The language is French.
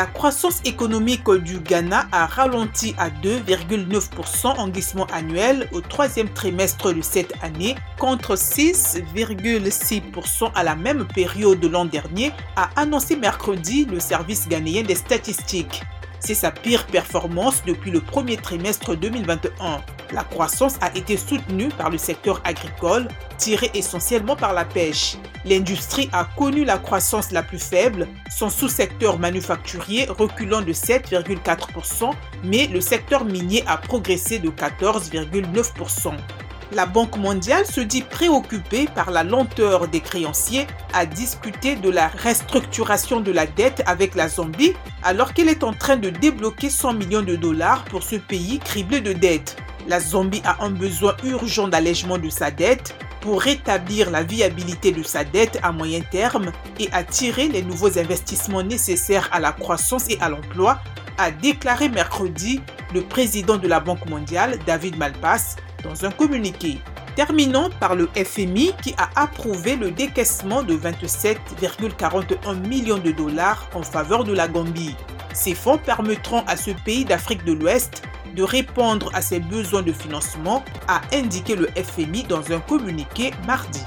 La croissance économique du Ghana a ralenti à 2,9% en glissement annuel au troisième trimestre de cette année contre 6,6% à la même période de l'an dernier, a annoncé mercredi le service ghanéen des statistiques. C'est sa pire performance depuis le premier trimestre 2021. La croissance a été soutenue par le secteur agricole, tiré essentiellement par la pêche. L'industrie a connu la croissance la plus faible, son sous-secteur manufacturier reculant de 7,4%, mais le secteur minier a progressé de 14,9%. La Banque mondiale se dit préoccupée par la lenteur des créanciers à discuter de la restructuration de la dette avec la Zambie alors qu'elle est en train de débloquer 100 millions de dollars pour ce pays criblé de dettes. La Zambie a un besoin urgent d'allègement de sa dette pour rétablir la viabilité de sa dette à moyen terme et attirer les nouveaux investissements nécessaires à la croissance et à l'emploi, a déclaré mercredi le président de la Banque mondiale, David Malpass, dans un communiqué. Terminons par le FMI qui a approuvé le décaissement de 27,41 millions de dollars en faveur de la Gambie. Ces fonds permettront à ce pays d'Afrique de l'Ouest de répondre à ses besoins de financement, a indiqué le FMI dans un communiqué mardi.